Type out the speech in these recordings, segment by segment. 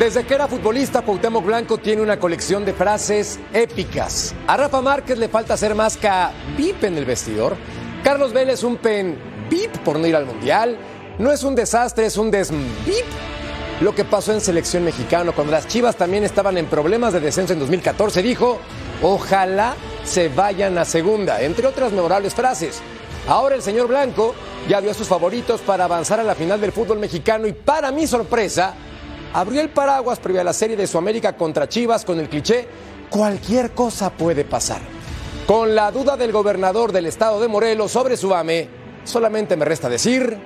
Desde que era futbolista, Cuauhtémoc Blanco tiene una colección de frases épicas. A Rafa Márquez le falta hacer más que bip en el vestidor. Carlos Vélez un pen bip por no ir al Mundial. No es un desastre, es un desbip. Lo que pasó en selección mexicana cuando las Chivas también estaban en problemas de descenso en 2014, dijo, ojalá se vayan a segunda, entre otras memorables frases. Ahora el señor Blanco ya vio a sus favoritos para avanzar a la final del fútbol mexicano y para mi sorpresa, abrió el paraguas previa a la serie de Sudamérica contra Chivas con el cliché, cualquier cosa puede pasar. Con la duda del gobernador del estado de Morelos sobre su AME, solamente me resta decir,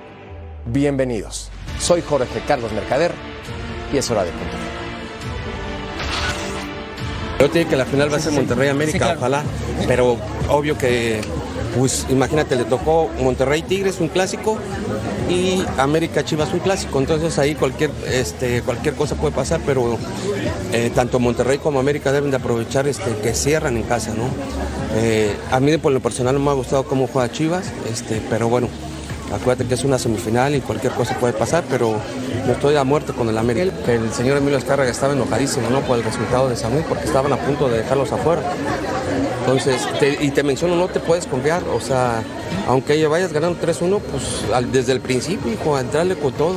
bienvenidos. Soy Jorge Carlos Mercader y es hora de punto. Yo te digo que la final va a ser Monterrey América, ojalá, pero obvio que, pues imagínate, le tocó Monterrey Tigres, un clásico, y América Chivas, un clásico, entonces ahí cualquier, este, cualquier cosa puede pasar, pero eh, tanto Monterrey como América deben de aprovechar este, que cierran en casa, ¿no? Eh, a mí por lo personal no me ha gustado cómo juega Chivas, este, pero bueno, Acuérdate que es una semifinal y cualquier cosa puede pasar, pero no estoy a muerte con el América. El señor Emilio Escárraga estaba enojadísimo ¿no? por el resultado de Samuel porque estaban a punto de dejarlos afuera. Entonces, te- y te menciono, no te puedes confiar. O sea, aunque vayas ganando 3-1, pues al- desde el principio, hijo, a entrarle con todo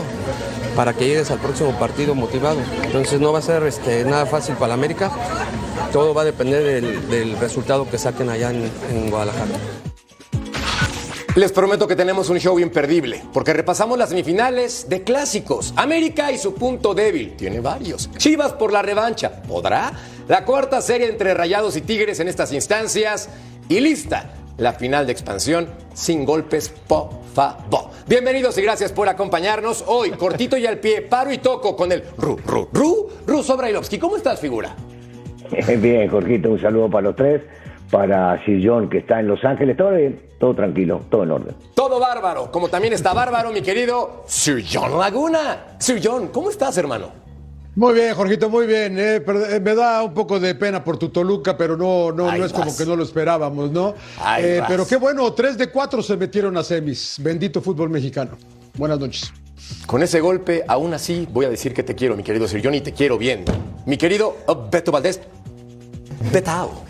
para que llegues al próximo partido motivado. Entonces no va a ser este, nada fácil para el América. Todo va a depender del, resultado que saquen allá en Guadalajara. Les prometo que tenemos un show imperdible, porque repasamos las semifinales de clásicos. América y su punto débil, tiene varios. Chivas por la revancha, ¿podrá? La cuarta serie entre Rayados y Tigres en estas instancias. Y lista, la final de expansión sin golpes, por favor. Bienvenidos y gracias por acompañarnos. Hoy, cortito y al pie, paro y toco con el Ru, Ru, Ru, Ru Sobrailovsky. ¿Cómo estás, figura? Bien, Jorgito, un saludo para los tres, para Sir John que está en Los Ángeles, todo bien, todo tranquilo, todo en orden. Todo bárbaro, como también está bárbaro mi querido Sir John Laguna. Sir John, ¿cómo estás, hermano? Muy bien, Jorgito, muy bien. eh, pero, eh, me da un poco de pena por tu Toluca, pero no, no, Ahí no es como que no lo esperábamos, ¿no? Ahí Eh, pero qué bueno, tres de cuatro se metieron a semis. Bendito fútbol mexicano. Buenas noches. Con ese golpe, aún así, voy a decir que te quiero, mi querido Sir John, y te quiero bien. Mi querido uh, Beto Valdés, Betao.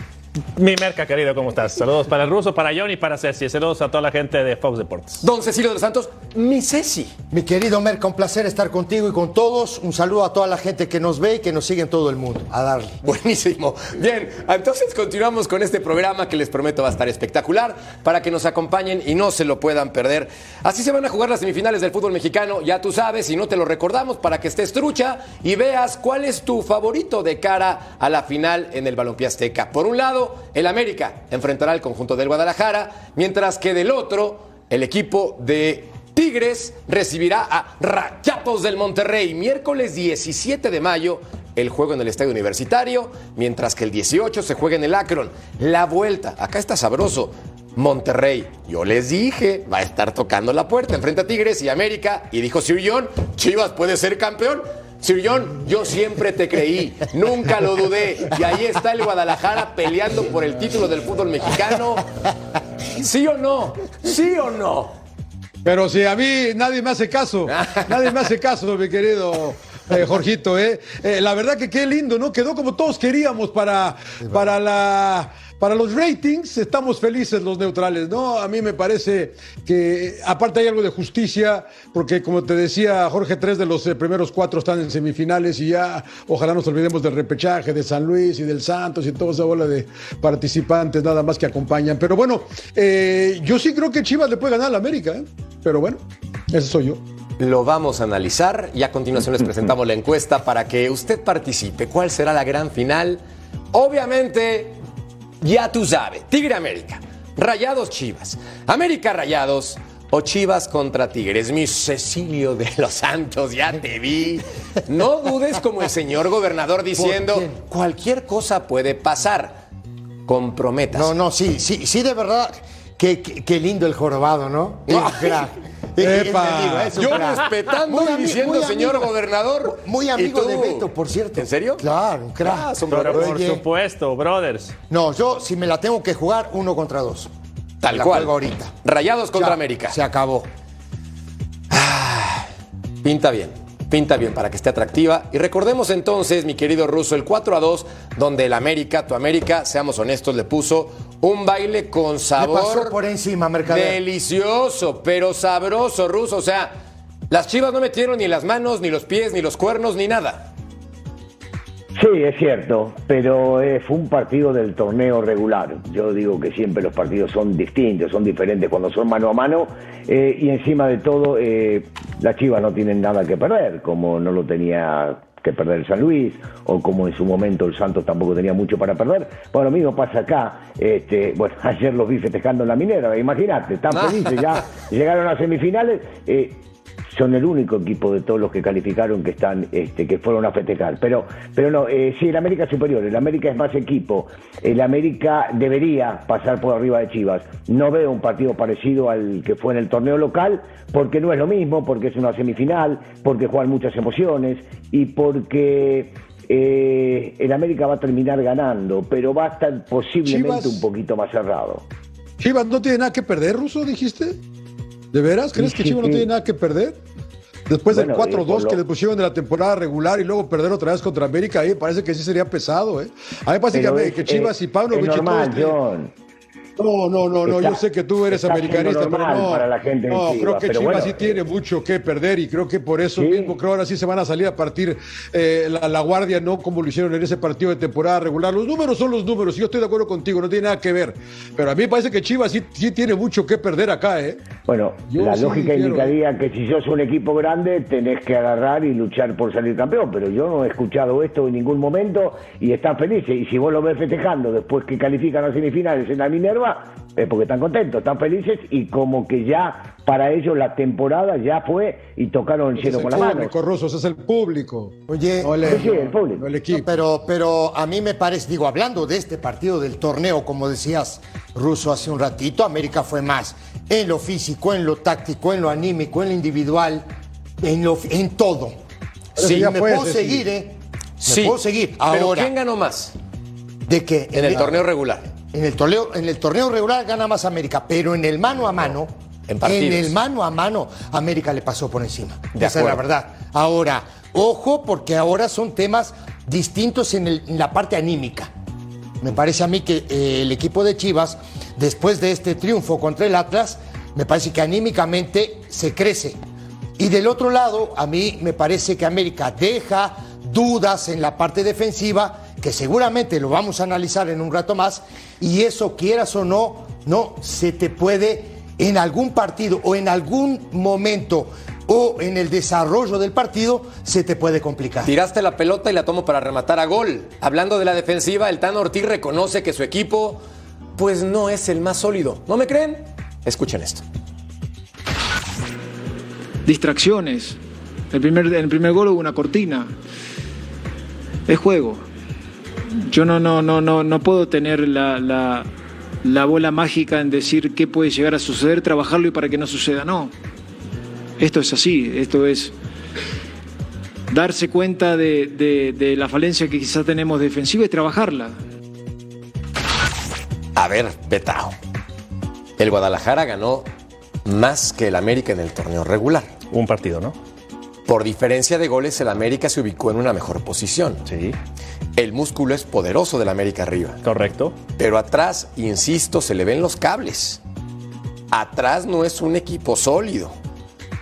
Mi merca, querido, ¿cómo estás? Saludos para el ruso, para John y para Ceci. Saludos a toda la gente de Fox Deportes. Don Cecilio de los Santos, mi Ceci. Mi querido Merca, un placer estar contigo y con todos. Un saludo a toda la gente que nos ve y que nos sigue en todo el mundo. A darle. Buenísimo. Bien, entonces continuamos con este programa que les prometo va a estar espectacular para que nos acompañen y no se lo puedan perder. Así se van a jugar las semifinales del fútbol mexicano, ya tú sabes, y no te lo recordamos para que estés trucha y veas cuál es tu favorito de cara a la final en el Balompié Azteca. Por un lado, el América enfrentará al conjunto del Guadalajara, mientras que del otro, el equipo de Tigres recibirá a Rayados del Monterrey miércoles 17 de mayo el juego en el Estadio Universitario, mientras que el 18 se juega en el Akron. La vuelta, acá está sabroso. Monterrey, yo les dije, va a estar tocando la puerta enfrente a Tigres y América. Y dijo Sir John, Chivas puede ser campeón. Sir John, yo siempre te creí, nunca lo dudé. Y ahí está el Guadalajara peleando por el título del fútbol mexicano. ¿Sí o no? ¿Sí o no? Pero si a mí nadie me hace caso, nadie me hace caso, mi querido eh, Jorgito, ¿eh? Eh, La verdad que qué lindo, ¿no? Quedó como todos queríamos para, para la. Para los ratings estamos felices los neutrales, ¿no? A mí me parece que aparte hay algo de justicia, porque como te decía Jorge, tres de los eh, primeros cuatro están en semifinales y ya ojalá nos olvidemos del repechaje de San Luis y del Santos y toda esa bola de participantes nada más que acompañan. Pero bueno, eh, yo sí creo que Chivas le puede ganar a la América, ¿eh? Pero bueno, ese soy yo. Lo vamos a analizar y a continuación les presentamos la encuesta para que usted participe. ¿Cuál será la gran final? Obviamente, Ya tú sabes, Tigre América, Rayados Chivas, América Rayados o Chivas contra Tigres. Mi Cecilio de los Santos, ya te vi. No dudes como el señor gobernador diciendo, cualquier cosa puede pasar. Comprometas. No, no, sí, sí, sí, de verdad. Qué, qué- qué lindo el jorobado, ¿no? Es- amigo, Yo crack. respetando Muy y diciendo, muy señor amigo- gobernador. Muy ¿Y amigo de Beto, por cierto. ¿En serio? Claro, un crack. Ah, son Pero brothers. por Oye. supuesto, brothers. No, yo si me la tengo que jugar, uno contra dos. Tal La cual. juego ahorita. Rayados contra Ya, América. Se acabó. Pinta bien, pinta bien para que esté atractiva. Y recordemos entonces, mi querido Russo, el 4 a 2, donde el América, tu América, seamos honestos, le puso un baile con Le sabor. pasó por encima, Mercader. Delicioso, pero sabroso, Russo. O sea, las chivas no metieron ni las manos, ni los pies, ni los cuernos, ni nada. Sí, es cierto, pero eh, fue un partido del torneo regular. Yo digo que siempre los partidos son distintos, son diferentes cuando son mano a mano eh, y encima de todo eh, las Chivas no tienen nada que perder, como no lo tenía que perder el San Luis o como en su momento el Santos tampoco tenía mucho para perder. Bueno, lo mismo pasa acá. Este, bueno, ayer los vi festejando en la minera, imagínate, están felices, ya llegaron a semifinales. eh, son el único equipo de todos los que calificaron que están este, que fueron a festejar. Pero pero no eh, sí el América es superior el América es más equipo. El América debería pasar por arriba de Chivas. No veo un partido parecido al que fue en el torneo local porque no es lo mismo porque es una semifinal porque juegan muchas emociones y porque eh, el América va a terminar ganando pero va a estar posiblemente Chivas- un poquito más cerrado. Chivas no tiene nada que perder, Ruso, dijiste. ¿De veras? ¿Crees que Chivas no tiene nada que perder? Después Bueno, del eh, 4-2 por lo- que le pusieron de la temporada regular y luego perder otra vez contra América, ahí parece que sí sería pesado, ¿eh? A mí parece que, es- Chivas y Pablo John. No, no, no, no, Está- yo sé que tú eres americanista, pero no. para la gente de no, Chivas, creo que Chivas bueno, sí tiene mucho que perder y creo que por eso Sí. mismo, creo ahora sí se van a salir a partir eh, la, la guardia, no como lo hicieron en ese partido de temporada regular. Los números son los números, y yo estoy de acuerdo contigo, no tiene nada que ver. Pero a mí me parece que Chivas sí, sí tiene mucho que perder acá, ¿eh? Bueno, Yo la sí lógica indicaría que si sos un equipo grande tenés que agarrar y luchar por salir campeón, pero yo no he escuchado esto en ningún momento y están felices. Y si vos lo ves festejando después que califican a semifinales en la Minerva, es porque están contentos, están felices y como que ya para ellos la temporada ya fue y tocaron el cielo es con el las manos. público, Ruso, ese es el público. Oye, no el, Sí, el público. no el No, equipo. pero, pero a mí me parece, digo, hablando de este partido del torneo, como decías, Russo, hace un ratito, América fue más en lo físico, en lo táctico, en lo anímico, en lo individual, en, lo, en todo. Pero Sí, ya me puedo sí. seguir, ¿eh? Me Sí. puedo seguir. Pero Ahora, ¿quién ganó más de que en el torneo regular? En el, torneo, en el torneo regular gana más América, pero en el mano a mano, En el mano a mano, América le pasó por encima. De Esa es la acuerdo. verdad. Ahora, ojo, porque ahora son temas distintos en, el- en la parte anímica. Me parece a mí que eh, el equipo de Chivas, después de este triunfo contra el Atlas, me parece que anímicamente se crece. Y del otro lado, a mí me parece que América deja dudas en la parte defensiva, que seguramente lo vamos a analizar en un rato más, y eso quieras o no, no se te puede en algún partido o en algún momento o en el desarrollo del partido, se te puede complicar. Tiraste la pelota y la tomo para rematar a gol. Hablando de la defensiva, el Tan Ortiz reconoce que su equipo, pues no es el más sólido. ¿No me creen? Escuchen esto. distracciones. El primer, en el primer gol hubo una cortina. Es juego. Yo no, no, no, no, no puedo tener la, la, la bola mágica en decir qué puede llegar a suceder, trabajarlo y para que no suceda. No. Esto es así. Esto es darse cuenta de, de- de la falencia que quizás tenemos defensiva y trabajarla. A ver, Betao. El Guadalajara ganó más que el América en el torneo regular. Un partido, ¿no? Por diferencia de goles, el América se ubicó en una mejor posición. Sí. El músculo es poderoso del América arriba. Correcto. Pero atrás, insisto, se le ven los cables. Atrás no es un equipo sólido.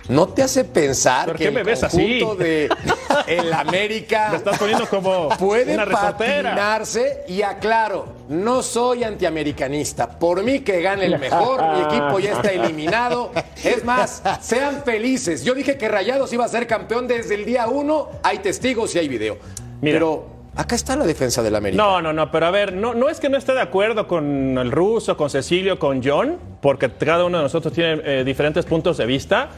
¿No te hace pensar ¿Por que el ves así? de el América Me estás poniendo como puede una patinarse? Y aclaro, no soy antiamericanista. Por mí que gane el mejor, mi equipo ya está eliminado. Es más, sean felices. Yo dije que Rayados iba a ser campeón desde el día uno. Hay testigos y hay video. Mira. Pero Acá está la defensa del América. No, no, no, pero a ver, no, no es que no esté de acuerdo con el ruso, con Cecilio, con John, porque cada uno de nosotros tiene eh, diferentes puntos de vista.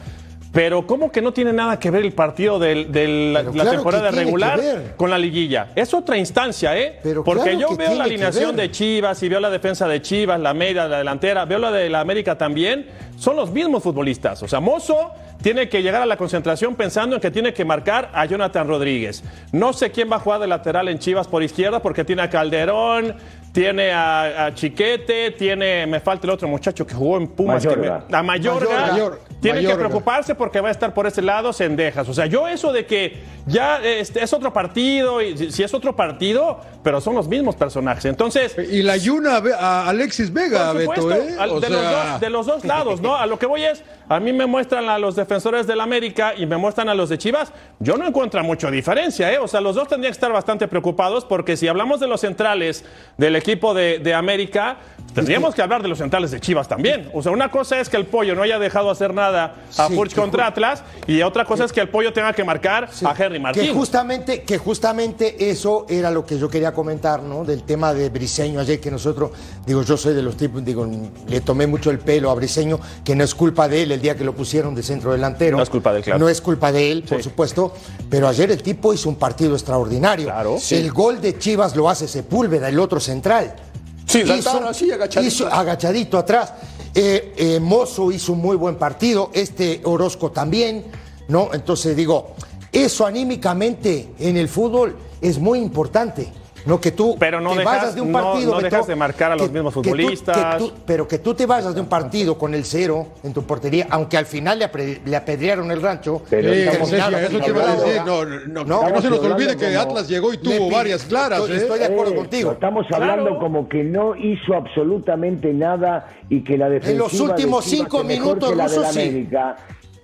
Pero ¿cómo que no tiene nada que ver el partido de la, claro temporada regular con la liguilla? Es otra instancia, ¿eh? Pero Porque claro yo veo la alineación de Chivas y veo la defensa de Chivas, la media, la delantera, veo la de la América también. Son los mismos futbolistas. O sea, Mozo tiene que llegar a la concentración pensando en que tiene que marcar a Jonathan Rodríguez. No sé quién va a jugar de lateral en Chivas por izquierda porque tiene a Calderón, tiene a, a Chiquete, tiene, me falta el otro muchacho que jugó en Pumas, que Mayorga. me- a Mayorga. Mayor- Tienen que preocuparse porque va a estar por ese lado Cendejas. O sea, yo eso de que ya este, es otro partido, y si- si es otro partido, pero son los mismos personajes. Entonces, Y la Yuna ve- a Alexis Vega, por supuesto, Beto, ¿eh? de, los dos, de los dos lados, ¿no? A lo que voy es, a mí me muestran a los defensores del América y me muestran a los de Chivas. Yo no encuentro mucha diferencia, ¿eh? O sea, los dos tendrían que estar bastante preocupados porque si hablamos de los centrales del equipo de, de América, tendríamos que hablar de los centrales de Chivas también. O sea, una cosa es que el pollo no haya dejado hacer nada a Sí, Furch que contra Atlas y otra cosa es que el pollo tenga que marcar a Henry Que Martín. justamente, que justamente eso era lo que yo quería comentar, ¿no? Del tema de Briseño ayer, que nosotros, digo, yo soy de los tipos, digo, le tomé mucho el pelo a Briseño, que no es culpa de él el día que lo pusieron de centro delantero. No es culpa de él, claro. No es culpa de él, por Sí. supuesto, pero ayer el tipo hizo un partido extraordinario. Claro. El gol de Chivas lo hace Sepúlveda, el otro central. Sí, saltaron así, agachadito. hizo- agachadito atrás. Eh, eh, Mozo hizo un muy buen partido, este Orozco también, ¿no? Entonces digo, eso anímicamente en el fútbol es muy importante. No que tú Pero no te dejas- vayas de un no- partido. no Beto, dejas de marcar a los mismos que tú- que futbolistas. tú- pero que tú te vayas de un partido con el cero en tu portería, aunque al final le, apre- le apedrearon el rancho. Pero Sí, estamos Ceci, terminaron eso te iba a hablando- decir. No, no, No, que no se nos olvide que Atlas llegó y tuvo varias claras. Estoy, ¿eh? estoy de acuerdo Eso, contigo. Estamos hablando Claro. como que no hizo absolutamente nada y que la defensiva los últimos cinco minutos, Russo, la sí. América.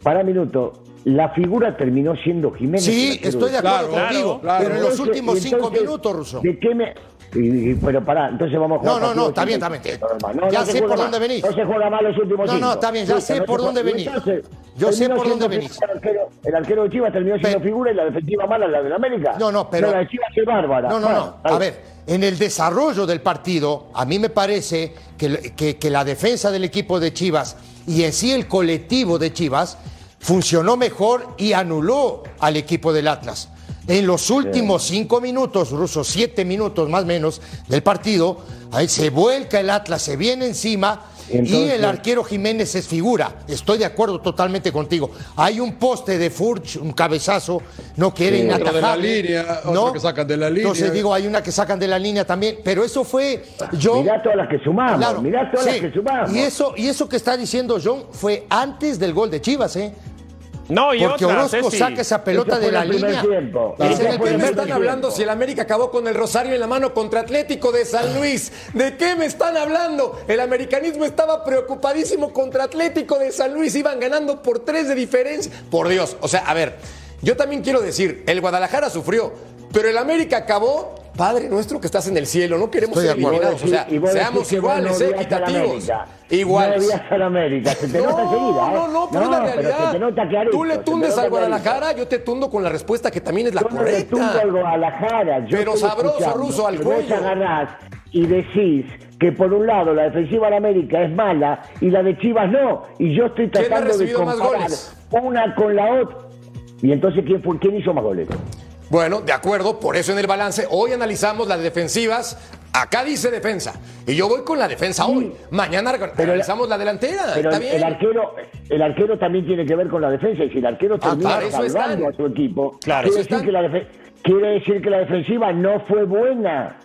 Para minuto, la figura terminó siendo Jiménez. Sí, estoy de acuerdo Claro, contigo. claro. Pero en los Entonces- últimos cinco minutos, Russo. ¿De qué me.? y- y- pero pará, entonces vamos a jugar. No, no, no, está bien, está bien. No, Ya no se sé por dónde venís. No se juega más los últimos No, cinco. no, está bien, ya sé no se por dónde venís. entonces, Yo sé por dónde venís. El arquero, el arquero de Chivas terminó siendo Pero- figura y la defensiva mala, la de la América. No, no, pero- la de Chivas es bárbara. No, no, no. A ver, en el desarrollo del partido, a mí me parece que, que- que la defensa del equipo de Chivas y en sí el colectivo de Chivas funcionó mejor y anuló al equipo del Atlas. En los últimos cinco minutos, Ruso, siete minutos más o menos del partido, ahí se vuelca el Atlas, se viene encima y el arquero Jiménez es figura. Estoy de acuerdo totalmente contigo. Hay un poste de Furch, un cabezazo, no quiere Sí. Otro de la línea, otro que sacan de la línea. Entonces digo, hay una que sacan de la línea también, pero eso fue John. Mirá todas las que sumamos, Claro, mirá todas las que sumamos. Y eso, y eso que está diciendo John fue antes del gol de Chivas, ¿eh? No, y Porque otra, Orozco Ceci. saca esa pelota de la línea. tiempo. Es ¿Y en Ese ¿De qué me están tiempo. hablando si el América acabó con el Rosario en la mano contra Atlético de San Luis? ¿De qué me están hablando? El americanismo estaba preocupadísimo contra Atlético de San Luis. Iban ganando por tres de diferencia. Por Dios. O sea, a ver, yo también quiero decir, el Guadalajara sufrió, pero el América acabó. Padre nuestro que estás en el cielo, no queremos Estoy ser eliminados. O sea, Y seamos iguales, no eh, equitativos. Iguales. No América, se te nota No, enseguida. ¿eh? no, no, pero es la pero realidad. se te nota clarito, Tú le tundes nota al clarito. Guadalajara, yo te tundo con la respuesta que también es la Yo no le tundo correcta. al Guadalajara. Yo Pero sabroso, Ruso, al que vos cuello. agarrás y decís que por un lado la defensiva de América es mala y la de Chivas no. Y yo estoy ¿Quién ha tratando de comparar una con la otra. Y entonces, ¿quién, fue, quién hizo más goles? Bueno, de acuerdo, por eso en el balance hoy analizamos las defensivas. Acá dice defensa. Y yo voy con la defensa hoy. Mañana Pero analizamos la delantera. Pero Está el, bien. el arquero, el arquero también tiene que ver con la defensa y si el arquero termina para eso salvando a su equipo, Claro, quiere, decir que la defe- quiere decir que la defensiva no fue buena.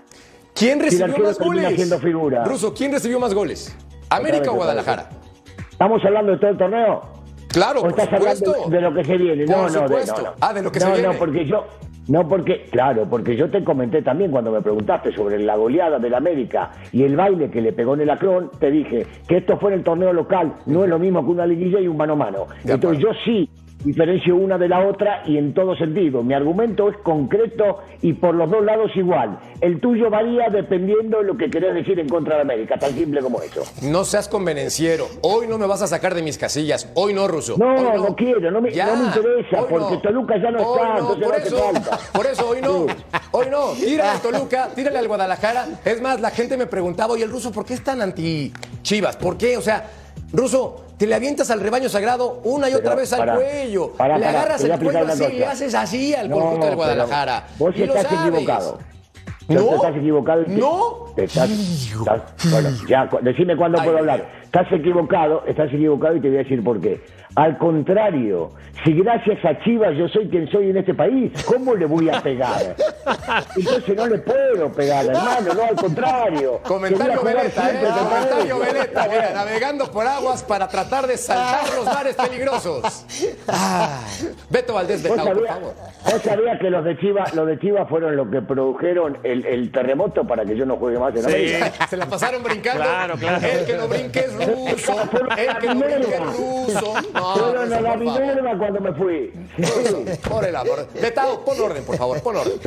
¿Quién recibió más termina goles? figura. Ruso, ¿quién recibió más goles? ¿América o Guadalajara? ¿Estamos hablando de todo el torneo? Claro, ¿O por estás supuesto. hablando de lo que se viene? Por no, no, de, no, no. Ah, de lo que no, se viene. No, porque yo, no porque, claro, porque yo te comenté también cuando me preguntaste sobre la goleada del América y el baile que le pegó en el Acrón, te dije que esto fue en el torneo local, no es lo mismo que una liguilla y un mano a mano. Entonces yo sí diferencio una de la otra y en todo sentido. Mi argumento es concreto y por los dos lados igual. El tuyo varía dependiendo de lo que querés decir en contra de América, tan simple como eso. No seas convenenciero. Hoy no me vas a sacar de mis casillas. Hoy no, Ruso. No, no quiero, no me- no me interesa, porque Toluca ya no Hoy está, por no hace eso. Por eso hoy no. Sí. Hoy no, tírale al Toluca, tírale al Guadalajara. Es más, la gente me preguntaba, oye, el ruso, ¿por qué es tan anti-chivas? ¿Por qué? O sea, ruso, te le avientas al rebaño sagrado una y otra Pero, vez al para, cuello. para, le para, agarras te voy a el cuello así, una le haces así al No, conjunto del Guadalajara. Vos Y lo estás sabes. equivocado. ¿No? Te estás equivocado. y ¿No? te estás, estás- bueno, ya, decime cuándo Ay, puedo hablar. Estás equivocado, estás equivocado y te voy a decir por qué. Al contrario, si gracias a Chivas yo soy quien soy en este país, ¿cómo le voy a pegar? Entonces no le puedo pegar, hermano, no, al contrario. Comentario Veleta, ¿eh? Comentario. Veleta, mira, navegando por aguas para tratar de saltar los mares peligrosos. Ah. Beto Valdés ¿Vos Betao, por favor. vos sabías que los de Chivas, los de Chivas fueron los que produjeron el, el terremoto para que yo no juegue más en América? Se la pasaron brincando. Claro, claro. El que no brinque es ruso. El no ruso. No, a la. Minerva cuando me fui. Ruso, Por el amor. Pon orden, por favor, pon orden.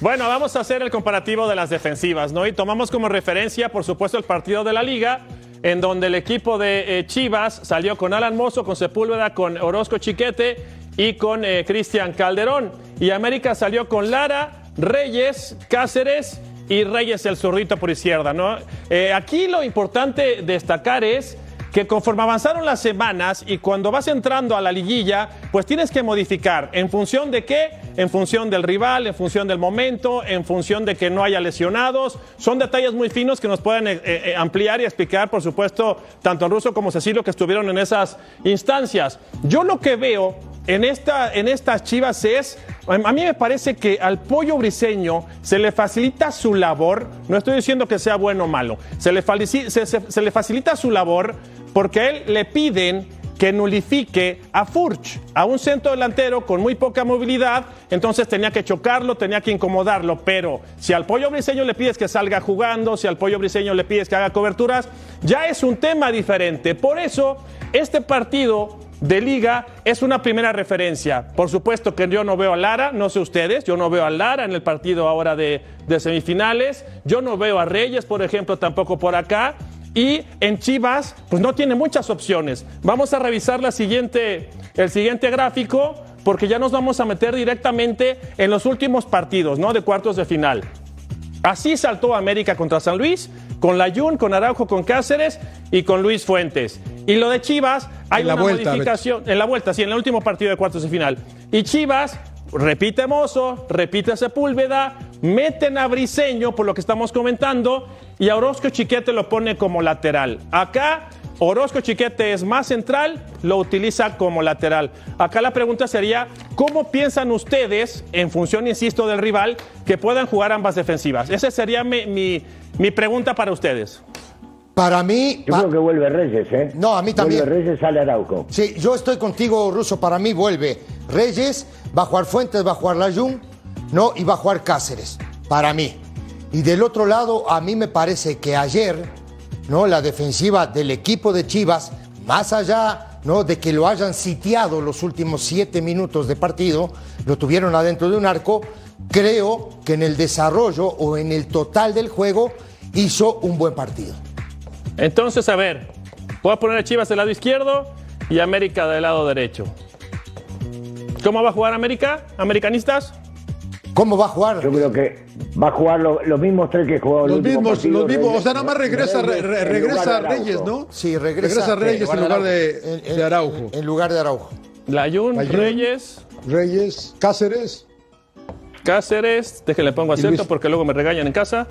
Bueno, vamos a hacer el comparativo de las defensivas, ¿no? Y tomamos como referencia, por supuesto, el partido de la liga, en donde el equipo de eh, Chivas salió con Alan Mozo, con Sepúlveda, con Orozco Chiquete y con eh, Cristian Calderón. Y América salió con Lara, Reyes, Cáceres y Reyes el zurrito por izquierda, ¿no? Eh, aquí lo importante destacar es que conforme avanzaron las semanas y cuando vas entrando a la liguilla, pues tienes que modificar. ¿En función de qué? En función del rival, en función del momento, en función de que no haya lesionados. Son detalles muy finos que nos pueden eh, eh, ampliar y explicar, por supuesto, tanto Russo como Cecilio que estuvieron en esas instancias. Yo lo que veo en, esta, en estas chivas es, a mí me parece que al pollo briseño se le facilita su labor, no estoy diciendo que sea bueno o malo, se le, se- se- se le facilita su labor porque a él le piden que nulifique a Furch, a un centro delantero con muy poca movilidad, entonces tenía que chocarlo, tenía que incomodarlo, pero si al pollo briseño le pides que salga jugando, si al pollo briseño le pides que haga coberturas, ya es un tema diferente. Por eso, este partido de liga es una primera referencia. Por supuesto que yo no veo a Lara, no sé ustedes, yo no veo a Lara en el partido ahora de, semifinales, yo no veo a Reyes, por ejemplo, tampoco por acá. Y en Chivas, pues no tiene muchas opciones. Vamos a revisar la siguiente, el siguiente gráfico, porque ya nos vamos a meter directamente en los últimos partidos, ¿no? De cuartos de final. Así saltó América contra San Luis, con Layún, con Araujo, con Cáceres y con Luis Fuentes. Y lo de Chivas, hay una vuelta, modificación. En la vuelta, sí, en el último partido de cuartos de final. Y Chivas, repite Mozo, repite Sepúlveda, meten a Briseño, por lo que estamos comentando, y a Orozco Chiquete lo pone como lateral. Acá, Orozco Chiquete es más central, lo utiliza como lateral. Acá la pregunta sería, ¿cómo piensan ustedes, en función, insisto, del rival, que puedan jugar ambas defensivas? Esa sería mi, mi- mi pregunta para ustedes. Para mí, Yo creo que vuelve Reyes, ¿eh? No, a mí también. Vuelve Reyes, sale Arauco. sí, yo estoy contigo, Russo. Para mí vuelve Reyes, va a jugar Fuentes, va a jugar Layún, ¿no? Y va a jugar Cáceres. Para mí. Y del otro lado, a mí me parece que ayer, ¿no? La defensiva del equipo de Chivas, más allá, ¿no? De que lo hayan sitiado los últimos siete minutos de partido, lo tuvieron adentro de un arco, creo que en el desarrollo o en el total del juego hizo un buen partido. Entonces, a ver, voy a poner a Chivas del lado izquierdo y América del lado derecho. ¿Cómo va a jugar América? ¿Americanistas? ¿Cómo va a jugar? Yo creo que va a jugar lo- los mismos tres que jugó Los último mismos, partido, los mismos. Reyes- O sea, nada más regresa, re- re- en lugar regresa. Reyes, ¿no? Sí, regresa, Regresa Reyes en lugar de, En- en- de Araujo. En lugar de Araujo. Layún, Layún. Reyes, Reyes, Cáceres Cáceres, déjenle pongo acento porque luego me regañan en casa.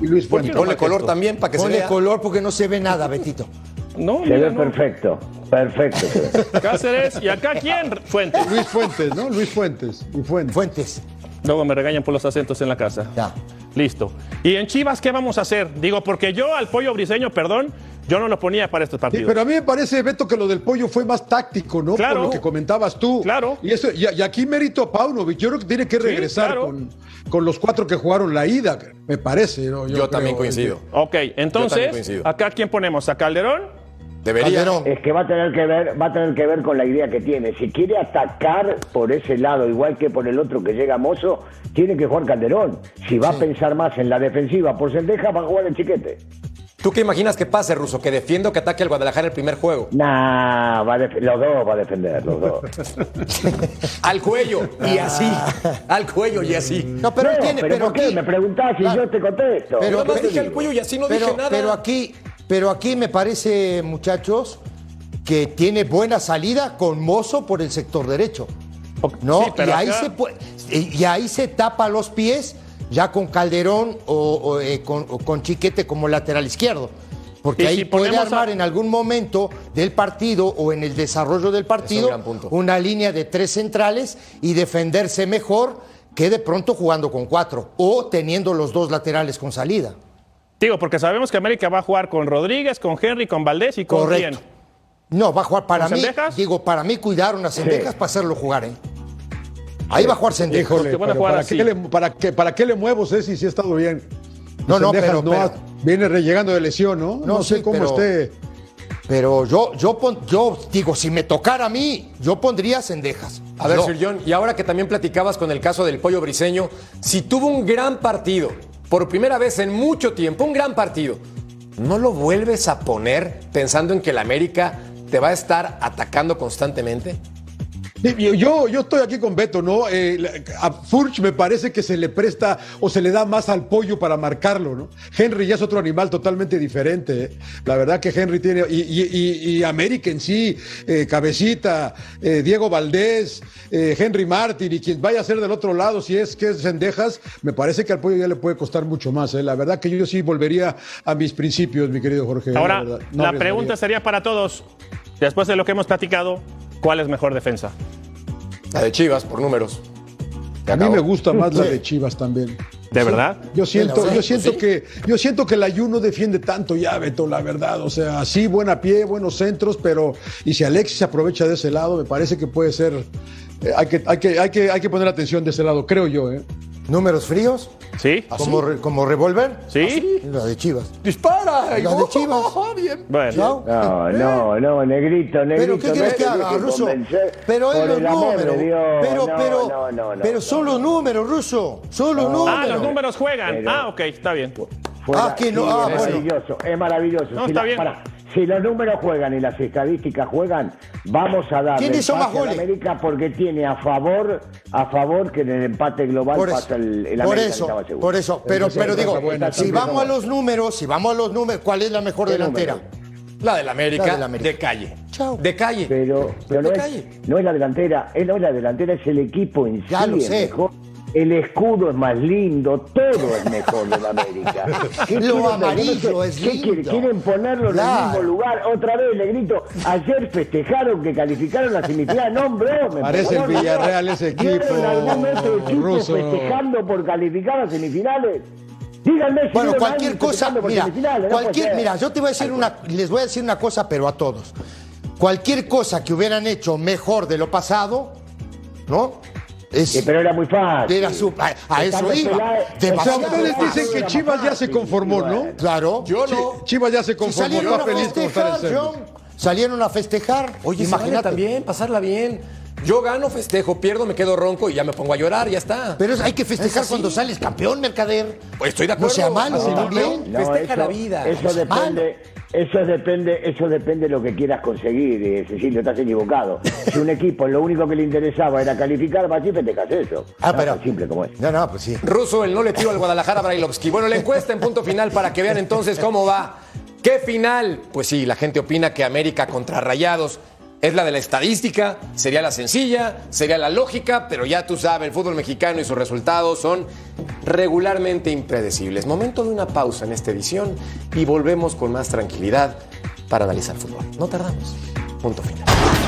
y Luis Fuentes. Ponle color también para que se Ponle vea. color porque no se ve nada, Betito. No, Se ve no. perfecto, perfecto. Cáceres y acá quién? Fuentes. Luis Fuentes, ¿no? Luis Fuentes. Y Fuentes. Fuentes. Luego me regañan por los acentos en la casa. Ya. Listo. ¿Y en Chivas qué vamos a hacer? Digo, porque yo al pollo briseño, perdón, yo no lo ponía para estos Sí, partidos. pero a mí me parece, Beto, que lo del pollo fue más táctico, ¿no? Claro. Por lo que comentabas tú. Claro. Y, eso, y, y aquí mérito a Paunovic. Yo creo que tiene que regresar claro. con, con los cuatro que jugaron la ida, me parece. ¿no? Yo, también creo, coincido. Ok, Yo también entonces, coincido. acá quién ponemos? ¿A Calderón? Debería. Calderón. Es que va a tener que ver, va a tener que ver con la idea que tiene. Si quiere atacar por ese lado, igual que por el otro que llega Mozo, tiene que jugar Calderón. Si va a pensar más en la defensiva por Sendeja, va a jugar el chiquete. ¿Tú qué imaginas que pase, Ruso? ¿Que defienda o que ataque al Guadalajara el primer juego? Nah, va a def- los dos va a defender, los dos. Al cuello y así. Al cuello y así. No, pero él No, tiene, pero pero ¿por qué? aquí- Me preguntás y yo te contesto. Pero- Yo pero- dije al cuello y así no pero, dije nada. pero aquí, pero aquí me parece, muchachos, que tiene buena salida con Mozo por el sector derecho. No, Sí, y ahí acá- se puede- y ahí se tapa los pies ya con Calderón o, o, eh, con, o con Chiquete como lateral izquierdo. Porque ahí si puede a- armar en algún momento del partido o en el desarrollo del partido una línea de tres centrales y defenderse mejor que de pronto jugando con cuatro o teniendo los dos laterales con salida. Digo, porque sabemos que América va a jugar con Rodríguez, con Henry, con Valdés y con Correcto. quién. No, va a jugar para ¿Con mí. Cendejas? Digo, para mí cuidar unas cendejas para hacerlo jugar, ¿eh? Ahí va a jugar. Híjole, a jugar ¿para, qué le, para, qué, ¿para qué le muevo, Ceci, si ha estado bien? No, no, pero- no pero- viene rellegando de lesión, ¿no? No, No, sé sí, cómo pero- esté. Pero yo, yo, pon- yo digo, si me tocara a mí, yo pondría Cendejas. A ver, No. Sir John, y ahora que también platicabas con el caso del pollo briseño, si tuvo un gran partido, por primera vez en mucho tiempo, un gran partido, ¿no lo vuelves a poner pensando en que el América te va a estar atacando constantemente? Yo, yo, estoy aquí con Beto, ¿no? Eh, a Furch me parece que se le presta o se le da más al pollo para marcarlo, ¿no? Henry ya es otro animal totalmente diferente. ¿eh? La verdad que Henry tiene. Y, y- y- y América en sí, eh, Cabecita, eh, Diego Valdés, Henry Martin y quien vaya a ser del otro lado, si es que es Cendejas, me parece que al pollo ya le puede costar mucho más. ¿eh? La verdad que yo, sí volvería a mis principios, mi querido Jorge. Ahora, la. No pregunta sería para todos, después de lo que hemos platicado, ¿cuál es mejor defensa? La de Chivas, por números. A mí me gusta más la de Chivas también. ¿De verdad? Yo siento, yo siento que, yo siento que el ayuno defiende tanto ya, Beto, la verdad. O sea, sí, buena pie, buenos centros, pero y si Alexis se aprovecha de ese lado, me parece que puede ser. eh, hay, que, hay, que, hay, que, hay que poner atención de ese lado, creo yo, ¿eh? Números fríos, ¿Sí? como, re- como revólver. ¿Sí? La de Chivas. ¡Dispara! La de Chivas. bien. Bueno. Chao. No, no, no, negrito, negrito. Pero ¿qué quieres que haga, Ruso? Pero es los números. Pero, pero, pero son los números, Ruso. Son los números. Ah, los números juegan. Pero- Ah, ok, está bien. Fuera- Ah, que no, sí, ah, es bueno. maravilloso, es maravilloso. No, si, está la- bien. Si los números juegan y las estadísticas juegan, vamos a darle ¿Quién hizo el más a? América porque tiene a favor, a favor que en el empate global Por eso, pasa el, el por América eso, por eso. Pero, Entonces, pero digo, buena si vamos a los números, si vamos a los números, ¿cuál es la mejor ¿Qué delantera? número? La del América, La del América. de calle. Chao. De calle. Pero, pero no, De es, no es la delantera, es, no es la delantera, es el equipo en Ya sí lo sé. mejor. El escudo es más lindo, todo es mejor de la América. ¿Qué Lo quieren? Yo no amarillo sé, es ¿qué lindo. quieren? Quieren ponerlo en el mismo lugar. Otra vez le grito, ayer festejaron que calificaron la semifinal. No, bro, me Parece el Villarreal no. ese ¿Vieron equipo, algún otro equipo ruso. festejando por calificar a semifinales? Díganme si Bueno, cualquier cosa, mira, no cualquier, mira, yo te voy a decir una, les voy a decir una cosa, pero a todos. Cualquier cosa que hubieran hecho mejor de lo pasado, ¿no? Es, pero era muy fácil. era su, a, a eso iba. Peláez- O sea, Demasiado ustedes dicen que Chivas ya se conformó, ¿no? Claro. Yo no. Chivas ya se Si conformó, está a feliz en. John. Salieron a festejar. Oye, vale imagínate. también, pasarla bien. Yo gano, festejo, pierdo, me quedo ronco y ya me pongo a llorar, ya está. Pero hay que festejar cuando sales campeón, mercader. Pues estoy de No acuerdo. sea malo. No, Festeja eso- la vida. Eso depende, eso depende, eso depende de lo que quieras conseguir, eh, Cecilio, estás equivocado. Si un equipo lo único que le interesaba era calificar, vas y festejas eso. Ah, No, pero. tan simple como es. No, no, pues sí. Russo, el no le tiro al Guadalajara a Brailovsky. Bueno, la encuesta en punto final para que vean entonces cómo va. ¿Qué final? Pues sí, la gente opina que América contra Rayados es la de la estadística, sería la sencilla, sería la lógica, pero ya tú sabes, el fútbol mexicano y sus resultados son regularmente impredecibles. Momento de una pausa en esta edición y volvemos con más tranquilidad para analizar fútbol. No tardamos. Punto final.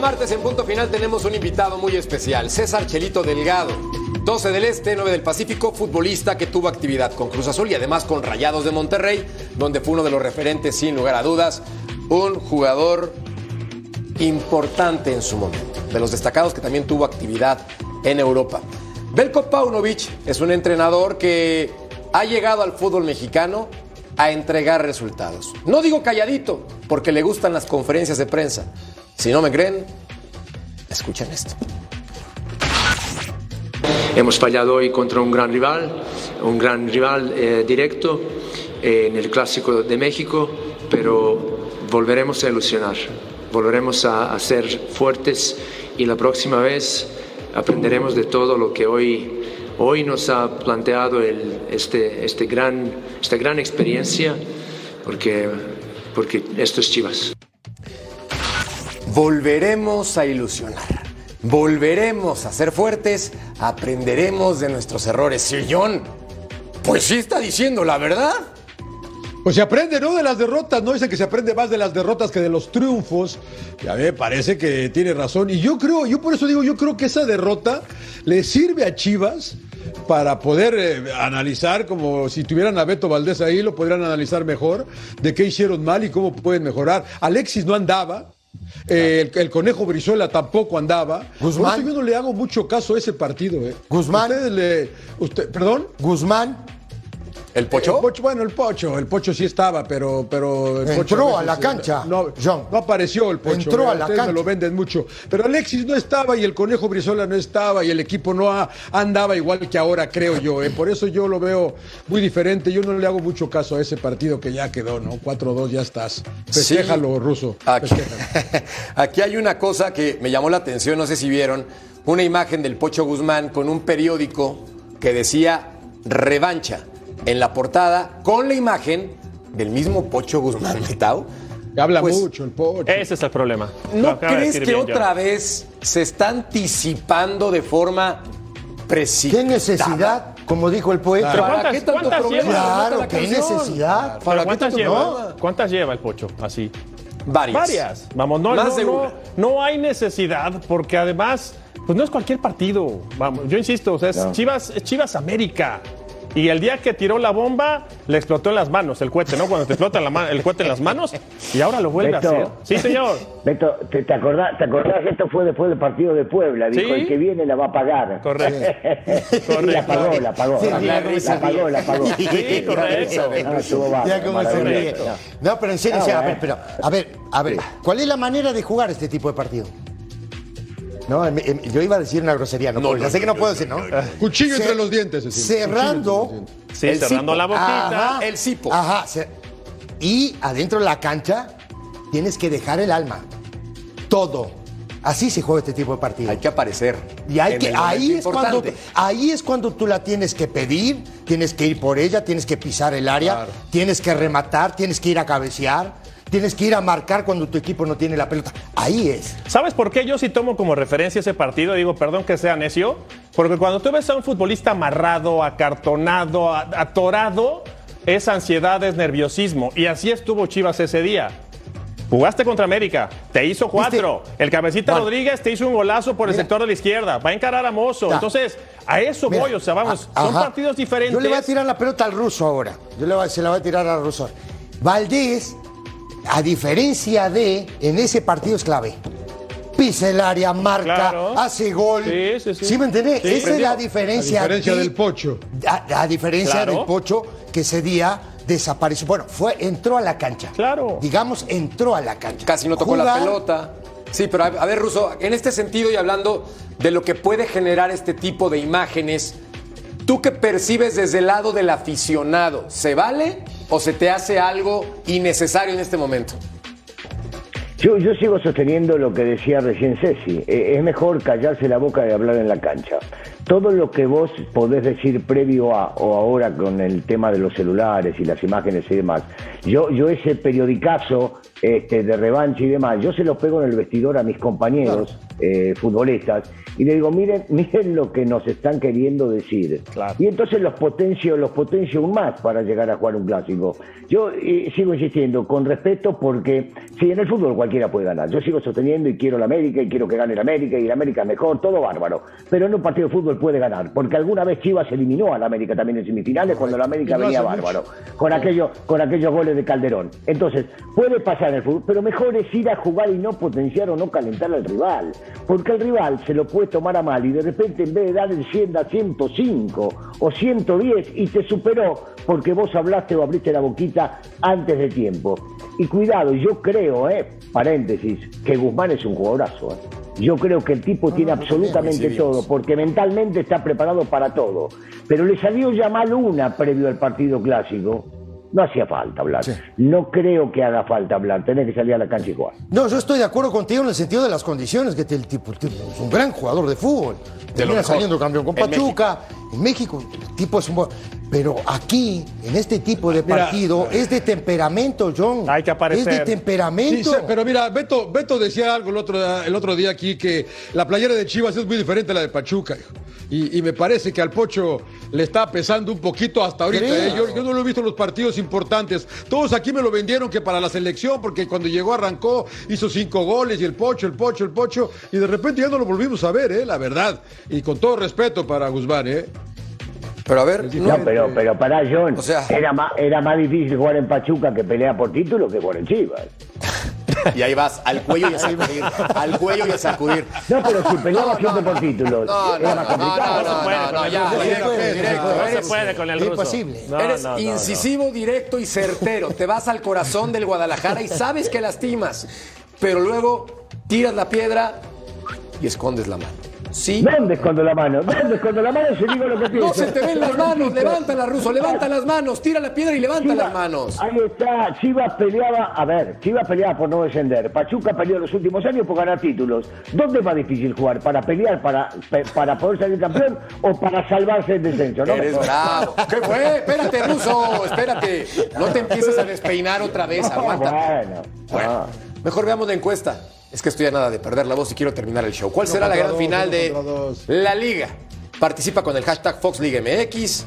Martes en Punto Final tenemos un invitado muy especial, César Chelito Delgado. 12 del Este, 9 del Pacífico, futbolista que tuvo actividad con Cruz Azul y además con Rayados de Monterrey, donde fue uno de los referentes sin lugar a dudas, un jugador importante en su momento, de los destacados que también tuvo actividad en Europa. Belko Paunovic es un entrenador que ha llegado al fútbol mexicano a entregar resultados. No digo calladito, porque le gustan las conferencias de prensa. Si no me creen, escuchen esto. Hemos fallado hoy contra un gran rival, un gran rival eh, directo eh, en el Clásico de México, pero volveremos a ilusionar, volveremos a, ser fuertes y la próxima vez aprenderemos de todo lo que hoy, hoy nos ha planteado este, este gran, esta gran experiencia, porque, porque esto es Chivas. Volveremos a ilusionar. Volveremos a ser fuertes, aprenderemos de nuestros errores. Sillón, pues sí está diciendo la verdad. Pues se aprende, ¿no? De las derrotas, ¿no? Dicen que se aprende más de las derrotas que de los triunfos. Y a mí me parece que tiene razón. Y yo creo, yo por eso digo, yo creo que esa derrota le sirve a Chivas para poder eh, analizar, como si tuvieran a Beto Valdés ahí, lo podrían analizar mejor, de qué hicieron mal y cómo pueden mejorar. Alexis no andaba. Eh, el, el conejo Brizuela tampoco andaba. Guzmán. Por eso yo no le hago mucho caso a ese partido. Eh. Guzmán. Ustedes le, usted, ¿Perdón? Guzmán ¿El Pocho? El Pocho, bueno, el Pocho, el Pocho sí estaba, pero, pero el Entró Pocho a la cancha, No, John. no apareció el Pocho. Entró eh, a la ustedes me cancha. lo venden mucho. Pero Alexis no estaba y el Conejo Brizola no estaba y el equipo no ha- andaba igual que ahora, creo yo. eh. Por eso yo lo veo muy diferente. Yo no le hago mucho caso a ese partido que ya quedó, ¿no? 4-2, ya estás. Festéjalo, ruso. Aquí, aquí hay una cosa que me llamó la atención, no sé si vieron, una imagen del Pocho Guzmán con un periódico que decía revancha en la portada con la imagen del mismo Pocho Guzmán Metao. Habla Pues, mucho el Pocho. Ese es el problema. ¿No crees que bien, otra vez se está anticipando de forma ¿Qué precipitada? necesidad? Como dijo el poeta. Pero ¿Para ¿Cuántas, qué tanto problema? Claro, la qué canción. necesidad. Pero ¿Para qué ¿Cuántas tanto lleva? problema? ¿Cuántas lleva el Pocho? Así. Varias. Varias. Vamos, no, Más no, de no, una. no hay necesidad porque además, pues no es cualquier partido. Vamos, yo insisto, o sea, es Chivas, es Chivas América. Y el día que tiró la bomba, le explotó en las manos el cohete, ¿no? Cuando te explota la el cohete en las manos y ahora lo vuelve Beto. a hacer. Sí, señor. Beto, ¿te, te acordás, ¿te acordás? Esto fue después del partido de Puebla. Dijo, Sí. el que viene la va a pagar. Correcto. Y la pagó, la pagó. Sí, la, cómo se pagó, la pagó. Sí, correcto. No, estuvo Ya bárbaro, cómo se maravilloso. ríe. No, pero en serio, No, a ver, pero, a ver, a ver, ¿cuál es la manera de jugar este tipo de partido? No, em- em- yo iba a decir una grosería, no, puedo, ya sé que no puedo decir, ¿no? Cuchillo entre los dientes. Cerrando. Entre los dientes. Sí, El cerrando cipo. la boquita. Ajá, el cipo. Ajá. Y adentro de la cancha tienes que dejar el alma. Todo. Así se juega este tipo de partido. Hay que aparecer. Y hay que, ahí, es cuando, importante. ahí es cuando tú la tienes que pedir, tienes que ir por ella, tienes que pisar el área, tienes que rematar, tienes que ir a cabecear, tienes que ir a marcar cuando tu equipo no tiene la pelota. Ahí es. ¿Sabes por qué yo sí tomo como referencia ese partido? Digo, perdón que sea necio, porque cuando tú ves a un futbolista amarrado, acartonado, atorado, es ansiedad, es nerviosismo. Y así estuvo Chivas ese día. Jugaste contra América, te hizo cuatro. El cabecita. Rodríguez te hizo un golazo por el Mira. sector de la izquierda. Va a encarar a Mozo. Ya. Entonces, a eso Mira, voy. O sea, vamos, a- son ajá. partidos diferentes. Yo le voy a tirar la pelota al ruso ahora. Yo le voy, se la voy a tirar al ruso. Valdés, a diferencia de, en ese partido es clave. Pisa el área, marca, Claro. hace gol. Sí, sí, sí. me entendés? Sí, Esa es la diferencia. A diferencia de- del Pocho. A, a diferencia Claro. del Pocho, que ese día desapareció. Bueno, fue, entró a la cancha. Claro. Digamos, entró a la cancha. Casi no tocó la pelota. Sí, pero a, a ver, Russo, en este sentido y hablando de lo que puede generar este tipo de imágenes, tú que percibes desde el lado del aficionado, ¿se vale o se te hace algo innecesario en este momento? Yo, sigo sosteniendo lo que decía recién Ceci. Eh, es mejor callarse la boca y hablar en la cancha. Todo lo que vos podés decir previo a o ahora con el tema de los celulares y las imágenes y demás. Yo, yo ese periodicazo este, de revancha y demás, yo se los pego en el vestidor a mis compañeros eh, futbolistas y le digo, miren, miren lo que nos están queriendo decir. Y entonces los potencio, los potencio aún más para llegar a jugar un clásico. Yo eh, sigo insistiendo, con respeto, porque si en el fútbol cualquiera puede ganar. Yo sigo sosteniendo y quiero la América y quiero que gane la América y la América mejor, todo bárbaro. Pero en un partido de fútbol puede ganar, porque alguna vez Chivas eliminó a la América también en semifinales cuando la América venía bárbaro, con, aquello, con aquellos goles de Calderón. Entonces, puede pasar en el fútbol, pero mejor es ir a jugar y no potenciar o no calentar al rival, porque el rival se lo puede tomar a mal y de repente en vez de dar el 100 a 105 o 110 y te superó porque vos hablaste o abriste la boquita antes de tiempo. Y cuidado, yo creo, eh, paréntesis, que Guzmán es un jugadorazo. Eh. Yo creo que el tipo tiene absolutamente todo, porque mentalmente está preparado para todo. Pero le salió ya mal una previo al partido clásico no hacía falta hablar. No creo que haga falta hablar. Tenés que salir a la cancha y jugar. No, yo estoy de acuerdo contigo en el sentido de las condiciones que tiene el tipo. es un gran jugador de fútbol. Termina saliendo campeón con Pachuca. En México, el tipo es un buen. Pero aquí, en este tipo de partido, es de temperamento, John. Hay que aparecer. Es de temperamento. pero mira, Beto, Beto decía algo el otro, el otro día aquí que la playera de Chivas es muy diferente a la de Pachuca. Y, me parece que al Pocho le está pesando un poquito hasta ahorita. ¿eh? Yo, yo, no lo he visto en los partidos importantes. Todos aquí me lo vendieron que para la selección, porque cuando llegó arrancó, hizo cinco goles y el Pocho, el Pocho, el Pocho. Y de repente ya no lo volvimos a ver, ¿eh? la verdad. Y con todo respeto para Guzmán. ¿eh? Pero a ver. No, pero, pero para John, era, más, era más difícil jugar en Pachuca que pelea por título que jugar en Chivas. Y ahí vas, al cuello y a sacudir. Al cuello y a sacudir. No, pero si peleaba siempre por títulos. No, no, no, no, no, no, ya. No se puede con el ruso. Imposible. Eres incisivo, directo y certero. Te vas al corazón del Guadalajara y sabes que lastimas. Pero luego tiras la piedra y escondes la mano. ¿Sí? ¿Dónde escondo la mano? ¿Dónde escondo la mano si digo lo que pienso? No se te ven las manos, levántala, Ruso, levanta las manos, tira la piedra y levanta las manos. Ahí está, Chivas peleaba, a ver, Chivas peleaba por no descender, Pachuca peleó los últimos años por ganar títulos. ¿Dónde va difícil jugar? ¿Para pelear, para, para poder salir campeón o para salvarse el descenso? ¿no? Eres bravo. ¿Qué fue? Espérate, Ruso, espérate. No te empieces a despeinar otra vez, aguanta. Bueno, bueno. Mejor veamos la encuesta. Es que estoy a nada de perder la voz y quiero terminar el show. ¿Cuál será la gran final de la liga? Participa con el hashtag FoxLigaMX.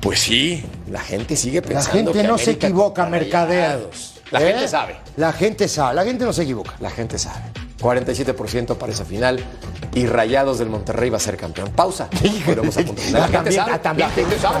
Pues sí, la gente sigue pensando. La gente no se equivoca, mercadeados. La gente ¿Eh? sabe. La gente sabe, la gente no se equivoca. La gente sabe. 47% para esa final y Rayados del Monterrey va a ser campeón. Pausa. vamos a La, gente sabe. La gente sabe.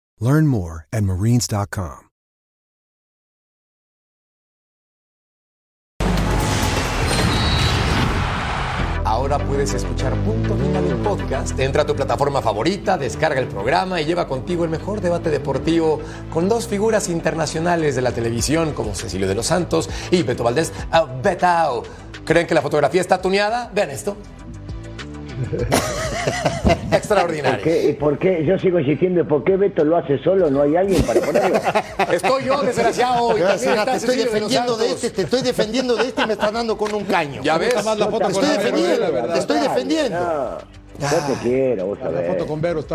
Learn more at marines.com. Ahora puedes escuchar Punto Final del podcast. Entra a tu plataforma favorita, descarga el programa y lleva contigo el mejor debate deportivo con dos figuras internacionales de la televisión como Cecilio de los Santos y Beto Valdés. Uh, Betao. ¿Creen que la fotografía está tuneada? Vean esto. Extraordinario. ¿Por qué, Yo sigo insistiendo, ¿por qué Beto lo hace solo? ¿No hay alguien para ponerlo? Estoy yo, desgraciado. te estoy defendiendo de, este, te estoy defendiendo de este y me estás dando con un caño. Ya ves. te estoy defendiendo, te estoy defendiendo. No, te quiero, vos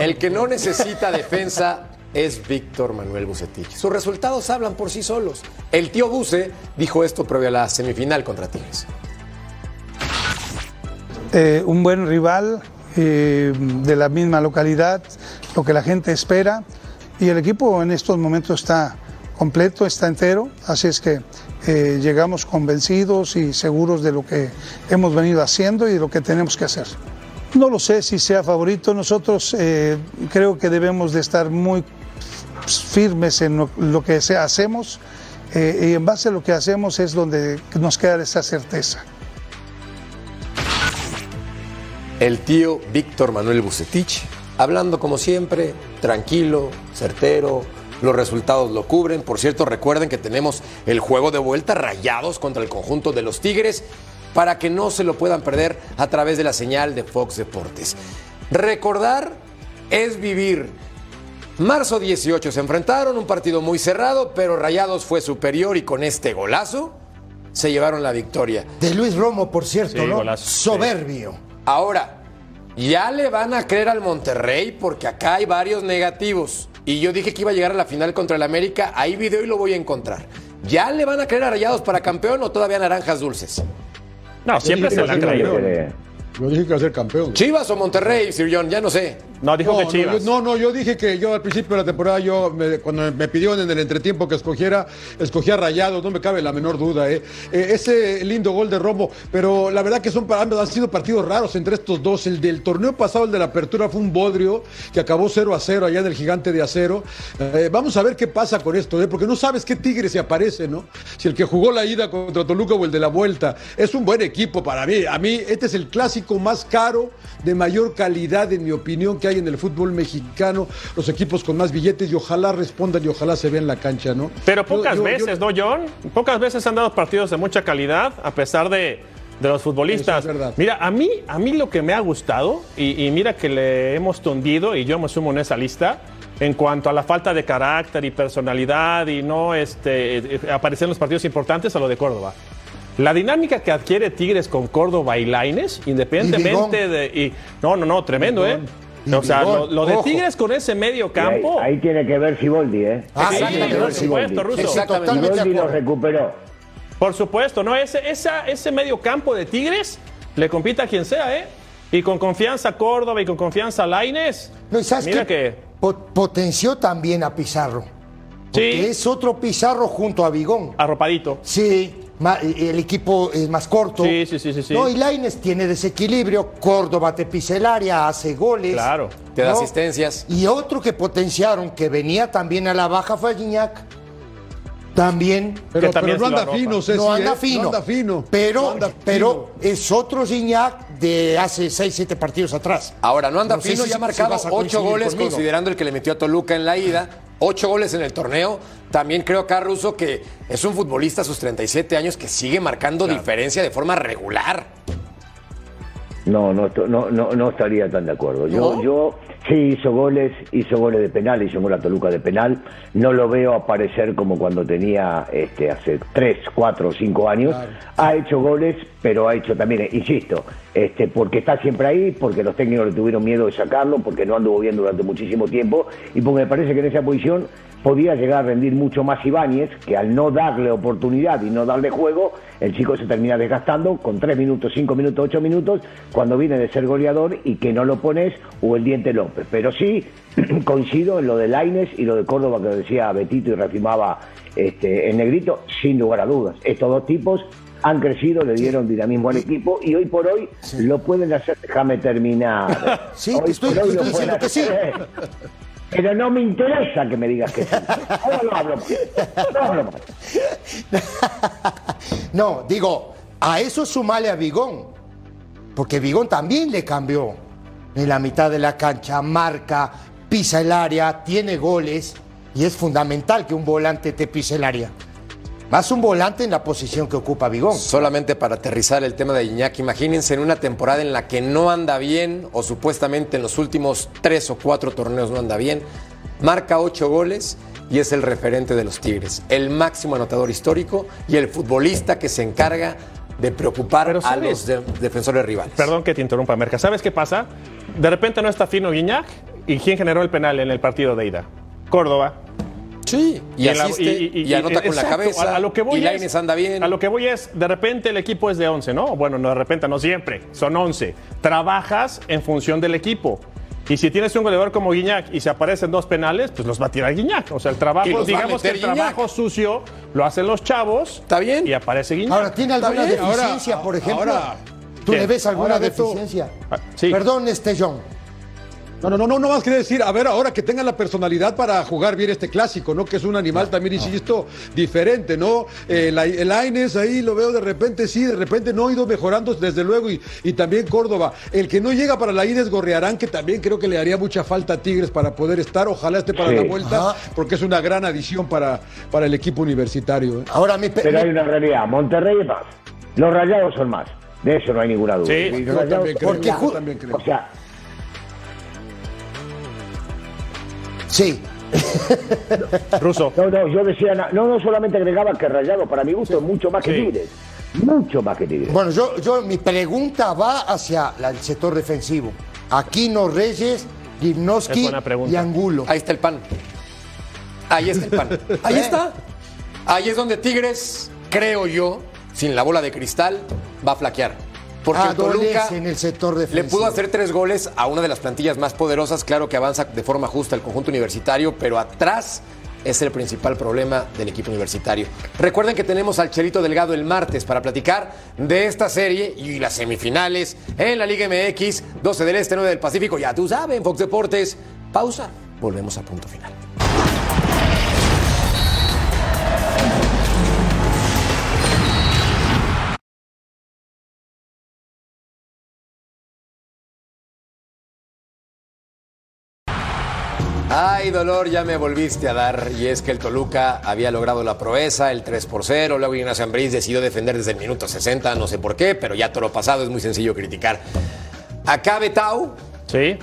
El que no necesita defensa es Víctor Manuel Bucetich. Sus resultados hablan por sí solos. El tío Buce dijo esto previo a la semifinal contra Tigres. Eh, un buen rival eh, de la misma localidad, lo que la gente espera y el equipo en estos momentos está completo, está entero, así es que eh, llegamos convencidos y seguros de lo que hemos venido haciendo y de lo que tenemos que hacer. No lo sé si sea favorito, nosotros creo que debemos de estar muy firmes en lo, que hacemos y en base a lo que hacemos es donde nos queda esa certeza. El tío Víctor Manuel Bucetich hablando como siempre, tranquilo, certero, los resultados lo cubren. Por cierto, recuerden que tenemos el juego de vuelta rayados contra el conjunto de los Tigres para que no se lo puedan perder a través de la señal de Fox Deportes. Recordar es vivir. Marzo 18 se enfrentaron, un partido muy cerrado, pero Rayados fue superior y con este golazo se llevaron la victoria. De Luis Romo, por cierto, Sí, ¿no? golazo, Soberbio. Ahora, ya le van a creer al Monterrey porque acá hay varios negativos. Y yo dije que iba a llegar a la final contra el América. Ahí video y lo voy a encontrar. ¿Ya le van a creer a Rayados para campeón o todavía naranjas dulces? No, siempre se la han que creído. Yo dije que iba a ser campeón. ¿Chivas o Monterrey, Sir John? Ya no sé. No, dijo no, que no, Chivas. yo- no, no, yo dije que yo al principio de la temporada, yo me- cuando me pidieron en el entretiempo que escogiera, escogía Rayados, no me cabe la menor duda. ¿eh? Eh, ese lindo gol de Romo, pero la verdad que son para- han sido partidos raros entre estos dos. El del torneo pasado, el de la apertura, fue un bodrio que acabó 0 a 0 allá en el gigante de acero. Eh, vamos a ver qué pasa con esto, ¿eh? porque no sabes qué tigre se aparece, ¿no? Si el que jugó la ida contra Toluca o el de la vuelta. Es un buen equipo para mí. A mí, este es el clásico más caro, de mayor calidad, en mi opinión, que hay en el fútbol mexicano. Los equipos con más billetes y ojalá respondan y ojalá se vean en la cancha, ¿no? Pero pocas yo- yo- veces, ¿no, John? Pocas veces han dado partidos de mucha calidad, a pesar de, de los futbolistas. Es verdad. Mira, a mí, a mí lo que me ha gustado, y, y mira que le hemos tundido, y yo me sumo en esa lista, en cuanto a la falta de carácter y personalidad y no este, eh, aparecer en los partidos importantes, a lo de Córdoba. La dinámica que adquiere Tigres con Córdoba y Laines, independientemente de. Y, no, no, no, tremendo, ¿eh? Y O sea, lo, de ojo. Tigres con ese medio ahí, campo. ahí tiene que ver Siboldi, ¿eh? Ah, Sí, tiene que ver Siboldi. Siboldi lo recuperó. Por supuesto, ¿no? Ese, esa, ese medio campo de Tigres le compite a quien sea, ¿eh? Y con confianza Córdoba y con confianza Laines. No, ¿y sabes Mira qué? que. Po- Potenció también a Pizarro. Porque Sí. es otro Pizarro junto a Bigón. Arropadito. Sí, el equipo es más corto. Sí, sí, sí, sí, sí. No, y Laines tiene desequilibrio. Córdoba te pisa el área, hace goles. Claro. Te da ¿no? asistencias. Y otro que potenciaron, que venía también a la baja, fue Guiñac. También. Pero, también pero no anda fino, Ceci, no anda ¿eh? fino. No anda fino. Pero, No anda pero es otro Gignac de hace 6, 7 partidos atrás. Ahora, no anda sé fino, si- ya ha si marcado vas a ocho coincidir goles, conmigo. considerando el que le metió a Toluca en la ida. Ocho goles en el torneo. También creo acá, Russo, que es un futbolista a sus 37 años que sigue marcando diferencia de forma regular. No, no, no, no, no estaría tan de acuerdo. Yo, ¿No? yo sí hizo goles, hizo goles de penal, hizo gol a Toluca de penal. No lo veo aparecer como cuando tenía este, hace tres, cuatro, cinco años. Ha hecho goles, pero ha hecho también, insisto, este, porque está siempre ahí, porque los técnicos le tuvieron miedo de sacarlo, porque no anduvo bien durante muchísimo tiempo y porque me parece que en esa posición podía llegar a rendir mucho más Ibáñez, que al no darle oportunidad y no darle juego, el chico se termina desgastando con 3 minutos, 5 minutos, 8 minutos, cuando viene de ser goleador y que no lo pones, o el diente López. Pero sí coincido en lo de Laines y lo de Córdoba que decía Betito y reafirmaba este, el negrito, sin lugar a dudas. Estos dos tipos han crecido, le dieron dinamismo al equipo y hoy por hoy lo pueden hacer. Déjame terminar. Sí, Hoy estoy- por hoy lo pueden que sí. Pero no me interesa que me digas que sí. Ahora no hablo. No hablo más. No, digo, a eso sumale a Bigón. Porque Bigón también le cambió en la mitad de la cancha, marca, pisa el área, tiene goles y es fundamental que un volante te pise el área. Más un volante en la posición que ocupa Bigón. Solamente para aterrizar el tema de Iñaki, imagínense en una temporada en la que no anda bien, o supuestamente en los últimos tres o cuatro torneos no anda bien, marca ocho goles y es el referente de los Tigres, el máximo anotador histórico y el futbolista que se encarga de preocupar Pero, a los de- defensores rivales. Perdón que te interrumpa, Merca. ¿Sabes qué pasa? De repente no está fino Guiñac. ¿Y quién generó el penal en el partido de ida? Córdoba. Sí, y, asiste y, anota con la cabeza. A, a lo que voy y Lainez anda bien. A lo que voy es, de repente el equipo es de 11, ¿no? Bueno, no de repente, no siempre. Son 11. Trabajas en función del equipo. Y si tienes un goleador como Guiñac y se aparecen dos penales, pues los va a tirar Guiñac. O sea, el Y trabajo, digamos que el Guiñac. trabajo sucio lo hacen los chavos. Está bien. Y aparece Guiñac. Ahora, ¿tiene alguna. Ahora- deficiencia, por ejemplo? ahora- ¿Tú ¿Qué? le ves alguna deficiencia? Ah, sí. Perdón, este John. No, no, no, no, no más quería decir, a ver, ahora que tengan la personalidad para jugar bien este clásico, ¿no? Que es un animal también, insisto, diferente, ¿no? Eh, la- el Aines ahí lo veo de repente, sí, de repente no ha ido mejorando, desde luego, y, y también Córdoba. El que no llega para la ida es Gorriarán, que también creo que le haría mucha falta a Tigres para poder estar, ojalá esté para Sí. la vuelta, Ajá. porque es una gran adición para, para el equipo universitario. ¿eh? Ahora mi, pe- Pero hay una realidad, Monterrey es más. Los rayados son más. De eso no hay ninguna duda. Sí, yo Rayados también creo, son yo también creo. O sea, sí. Ruso. no, no, yo decía, no, no solamente agregaba que Rayados para mi gusto es mucho más que Sí. Tigres. Mucho más que Tigres. Bueno, yo, yo mi pregunta va hacia la- el sector defensivo. Aquino Reyes, Es Gimnoski y Angulo. Ahí está el pan. Ahí está el pan. Ahí está. Ahí es donde Tigres, creo yo, sin la bola de cristal, va a flaquear. Porque el Toluca Adolece en el sector le defensivo. pudo hacer tres goles a una de las plantillas más poderosas. Claro que avanza de forma justa el conjunto universitario, pero atrás es el principal problema del equipo universitario. Recuerden que tenemos al Chelito Delgado el martes para platicar de esta serie y las semifinales en la Liga MX, 12 del Este, 9 del Pacífico. Ya tú sabes, Fox Deportes. Pausa. Volvemos a punto final. Ay, dolor, ya me volviste a dar. Y es que el Toluca había logrado la proeza, el 3 por 0. Luego Ignacio Ambriz decidió defender desde el minuto 60, no sé por qué, pero ya todo lo pasado es muy sencillo criticar. Acá Betau, Sí.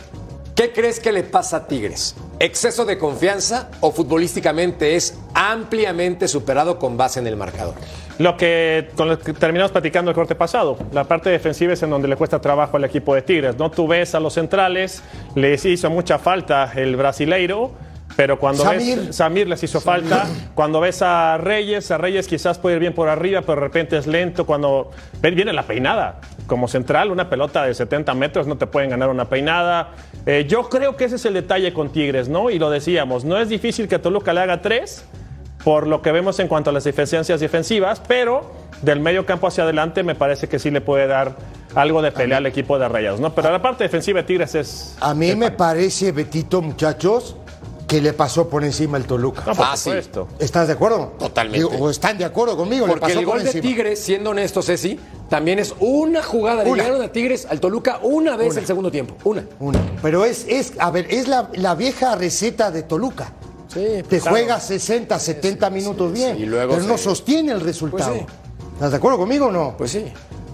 ¿qué crees que le pasa a Tigres? ¿Exceso de confianza o futbolísticamente es ampliamente superado con base en el marcador? Lo que, con lo que terminamos platicando el corte pasado, la parte defensiva es en donde le cuesta trabajo al equipo de Tigres. No tú ves a los centrales, les hizo mucha falta el brasileiro, pero cuando Samir. ves Samir les hizo falta, cuando ves a Reyes, a Reyes quizás puede ir bien por arriba, pero de repente es lento cuando viene la peinada. Como central, una pelota de 70 metros no te pueden ganar una peinada. Eh, yo creo que ese es el detalle con Tigres, ¿no? Y lo decíamos, no es difícil que Toluca le haga tres, por lo que vemos en cuanto a las deficiencias defensivas, pero del medio campo hacia adelante me parece que sí le puede dar algo de pelea al equipo de Rayados, ¿no? Pero la parte defensiva de Tigres es... A mí me parece, Betito, muchachos, que le pasó por encima el Toluca. No, por Fácil. supuesto. ¿Estás de acuerdo? Totalmente. Digo, ¿O están de acuerdo conmigo? Le Porque pasó el por gol de. Tigres, siendo honesto, Ceci, también es una jugada. Le Una. llegaron a Tigres, al Toluca, una vez Una. el segundo tiempo. Una. Una. Pero es, es, a ver, es la, la vieja receta de Toluca. Sí, Te claro. juega 60, 70 minutos bien, Y luego pero no sostiene el resultado. Pues sí. ¿Estás de acuerdo conmigo o no? Pues sí.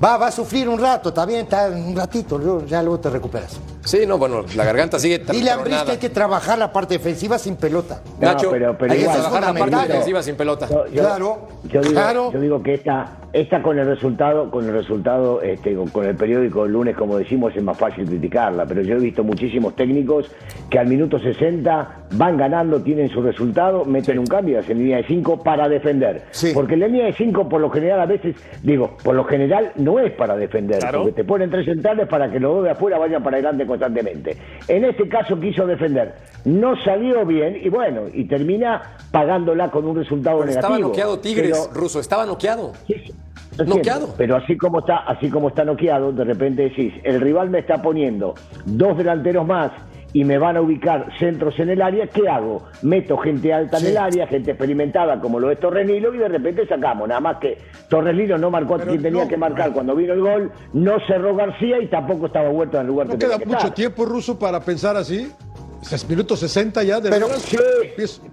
Va, va a sufrir un rato, está bien, está un ratito, luego- ya luego te recuperas. Sí, no, bueno, la garganta sigue Dile a Ambriz que hay que trabajar la parte defensiva sin pelota. No, Nacho, pero- pero hay que trabajar la parte defensiva sin pelota. Yo- yo- Claro, yo digo, claro. yo digo que esta, esta con el resultado, con el resultado, este, con, con el periódico el lunes, como decimos, es más fácil criticarla, pero yo he visto muchísimos técnicos que al minuto 60 van ganando, tienen su resultado, meten un cambio hacen línea de 5 para defender. Sí. Porque la línea de 5 por lo general a veces, digo, por lo general no es para defender, Claro. porque te ponen tres centrales para que los dos de afuera vayan para adelante constantemente. En este caso quiso defender, no salió bien y bueno, y termina pagándola con un resultado Pero estaba negativo. noqueado Tigres, Pero- Ruso, estaba noqueado. Sí, Noqueado. Pero así como está, así como está noqueado, de repente decís, el rival me está poniendo dos delanteros más y me van a ubicar centros en el área, ¿qué hago? Meto gente alta en el área, gente experimentada como lo es Torres Nilo y de repente sacamos. Nada más que Torres Nilo no marcó a quien tenía no, que marcar cuando vino el gol, no cerró García y tampoco estaba vuelto en el lugar No que queda tenía que mucho estar. tiempo, Ruso, para pensar así. Es minuto 60 ya, de Pero-. Sí,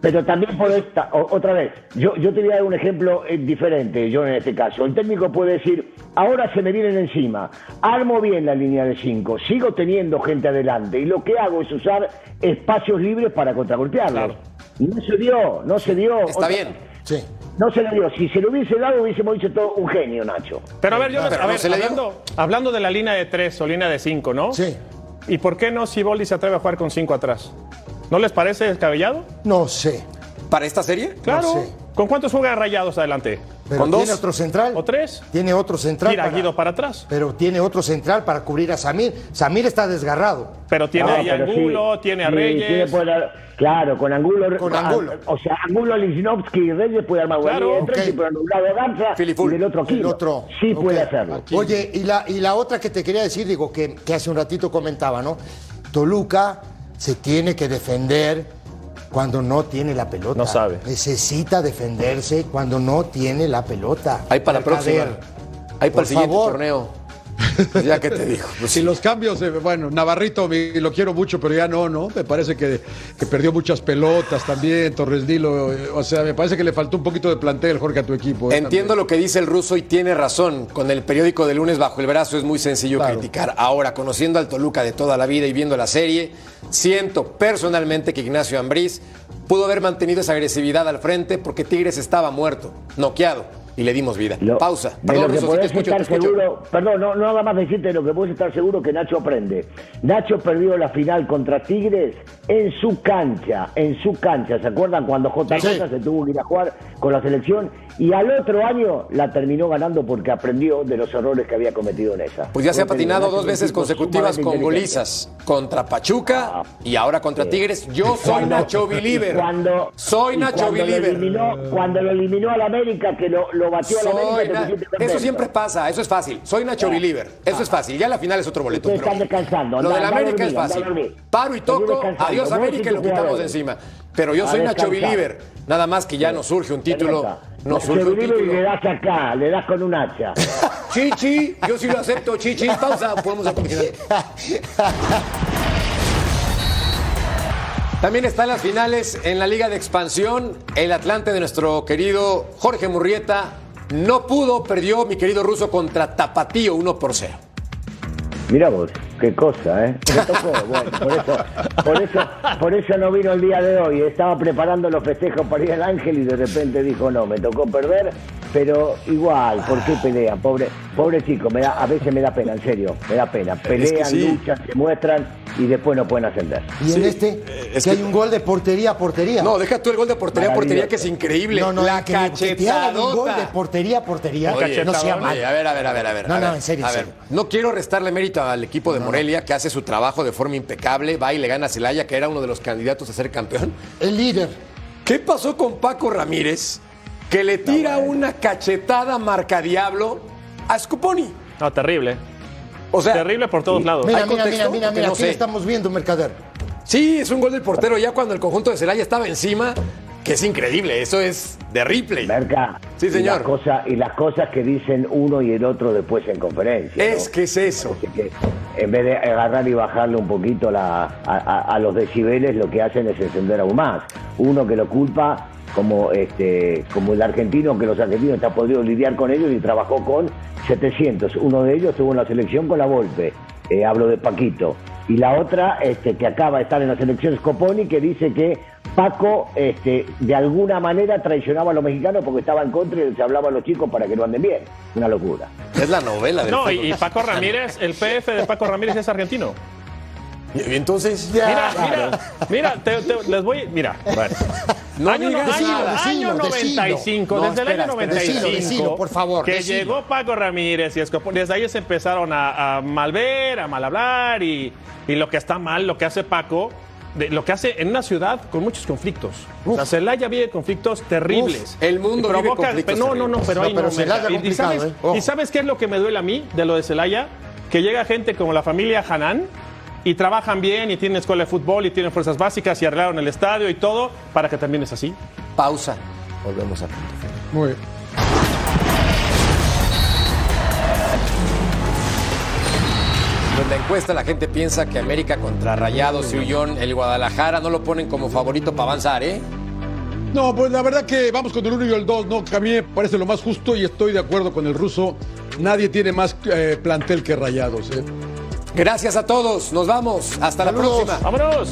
pero también podés, ta- o- otra vez, yo, yo te voy a dar un ejemplo eh, diferente, yo en este caso. El técnico puede decir, ahora se me vienen encima, armo bien la línea de 5, sigo teniendo gente adelante y lo que hago es usar espacios libres para contragolpearlos. No se dio, no se dio. Está Otra- bien. Sí. No se le dio. Si se lo hubiese dado, hubiésemos dicho todo un genio, Nacho. Pero a ver, yo, a no ver, se le dio. hablando, hablando de la línea de tres o línea de cinco, ¿no? Sí. ¿Y por qué no Siboldi se atreve a jugar con cinco atrás? ¿No les parece descabellado? No sé. ¿Para esta serie? Claro. sé. ¿Con cuántos juega Rayados adelante? Pero ¿Con tiene dos? otro central. ¿O tres? Tiene otro central. Tira a para- Guido para atrás. Pero tiene otro central para cubrir a Samir. Samir está desgarrado. Pero tiene No, ahí a pero sí, Angulo, tiene a sí, Reyes. tiene por dar- claro, con Angulo. Con a- Angulo. o sea, Angulo, Lichnowsky y Reyes puede armar Claro, de tres, ok. y por un lado Garza Filiful. y del otro El Quino. otro. Sí puede hacerlo. Oye, y la, y la otra que te quería decir, digo, que, que hace un ratito comentaba, ¿no? Toluca se tiene que defender cuando no tiene la pelota. No sabe. Necesita defenderse cuando no tiene la pelota. Ahí para la próxima. Ahí para por el siguiente favor. torneo. Ya que te digo. Pues Si los cambios, eh, bueno, Navarrito lo quiero mucho, pero ya no, ¿no? Me parece que, que perdió muchas pelotas también, Torres Nilo. eh, o sea, me parece que le faltó un poquito de plantel, Jorge, a tu equipo. eh, Entiendo lo que dice el ruso y tiene razón. Con el periódico de lunes bajo el brazo es muy sencillo Claro. criticar. Ahora, conociendo al Toluca de toda la vida y viendo la serie, siento personalmente que Ignacio Ambriz pudo haber mantenido esa agresividad al frente porque Tigres estaba muerto, noqueado, y le dimos vida. Lo- Pausa. de Perdón, lo que Ruso, sí estar escucho. seguro, perdón, no, no nada más decirte lo que puedes estar seguro que Nacho aprende. Nacho perdió la final contra Tigres en su cancha, en su cancha. ¿Se acuerdan cuando JJ Sí. se tuvo que ir a jugar con la selección? Y al otro año la terminó ganando porque aprendió de los errores que había cometido en esa. Pues ya se ha patinado dos veces consecutivas con golizas. Contra Pachuca y ahora contra Tigres. Yo soy Cuando- Nacho Believer. Cuando, soy Nacho cuando lo Believer. eliminó, cuando lo eliminó al América, que lo, lo batió América, te Eso siempre pasa, eso es fácil. Soy Nacho Believer. Eso es fácil. Ya la final es otro boleto. Pero están descansando. Lo Anda- del anda a América dormir, es fácil. Paro y toco. Adiós América y lo quitamos de encima. Pero yo soy Nacho. Believer. Nada más que ya nos surge un título. Se surge un libre y le título. das acá, le das con un hacha. Chichi, yo sí lo acepto, Chichi. Pausa, podemos continuar. También están las finales en la Liga de Expansión. El Atlante de nuestro querido Jorge Murrieta no pudo, perdió mi querido ruso contra Tapatío 1 por 0. Mira vos, qué cosa, ¿eh? Me tocó, bueno, por eso, por eso, por eso no vino el día de hoy. Estaba preparando los festejos para ir al Ángel y de repente dijo, no, me tocó perder, pero igual, ¿por qué pelean? Pobre, pobre chico, me da, a veces me da pena, en serio, me da pena. Pelean, sí. luchan, se muestran y después no pueden ascender. Y en este, es que que- hay un gol de portería a portería. No, deja tú el gol de portería a portería, que es increíble. No, no, la que, hagan un gol de cachetadota. portería a portería. Oye, no sea mal. oye, a ver, a ver, a ver, a ver. No, a no, en serio, A en ver, serio. no quiero restarle mérito al equipo de Morelia, que hace su trabajo de forma impecable, va y le gana a Celaya, que era uno de los candidatos a ser campeón. El líder. ¿Qué pasó con Paco Ramírez? Que le tira una cachetada marca diablo a Scuponi. No, terrible. O sea, Terrible por todos lados. Mira, ¿Hay mira, contexto? mira, mira, Que mira, no aquí sé. estamos viendo, Mercader. sí, es un gol del portero ya cuando el conjunto de Celaya estaba encima, que es increíble, eso es de replay. Merca. Sí, Y señor. las, cosas, y las cosas que dicen uno y el otro después en conferencia. ¿no? Es que es eso. Así que en vez de agarrar y bajarle un poquito la- a, a- a los decibeles, lo que hacen es encender aún más. Uno que lo culpa como este como el argentino, que los argentinos está podido lidiar con ellos y trabajó con 700. Uno de ellos estuvo en la selección con la Volpe. Eh, hablo de Paquito. Y la otra, este, que acaba de estar en la selección Scoponi, que dice que Paco, este, de alguna manera traicionaba a los mexicanos porque estaba en contra y se hablaba a los chicos para que no anden bien. Una locura. Es la novela del No, y Paco Ramírez, el PF de Paco Ramírez es argentino. Y entonces, Mira, mira, mira, te- te- les voy, mira, bueno. No año, digas año- nada. año Decilo, decilo. 95, No, desde el año espera, 95, decilo, decilo, por favor, que decilo. llegó Paco Ramírez y Escopo, desde ahí se empezaron a, a malver, a mal hablar y, y lo que está mal, lo que hace Paco, de- lo que hace en una ciudad con muchos conflictos. O sea, Celaya vive conflictos terribles. Uf, el mundo Y vive provoca- conflictos No, no, no, pero No, ahí pero no. Celaya. Y- sabes, ¿eh? ¿Y sabes qué es lo que me duele a mí de lo de Celaya? Que llega gente como la familia Hanan y trabajan bien y tienen escuela de fútbol y tienen fuerzas básicas y arreglaron el estadio y todo para que también es así. pausa. Volvemos a punto. Muy bien. En la encuesta la gente piensa que América contra Rayados y Ullón, el Guadalajara no lo ponen como favorito para avanzar, ¿eh? No, pues la verdad que vamos con el 1 y el 2, ¿no? Que a mí me parece lo más justo y estoy de acuerdo con el ruso. Nadie tiene más eh, plantel que Rayados. ¿eh? Gracias a todos, nos vamos, hasta la próxima. ¡Vámonos!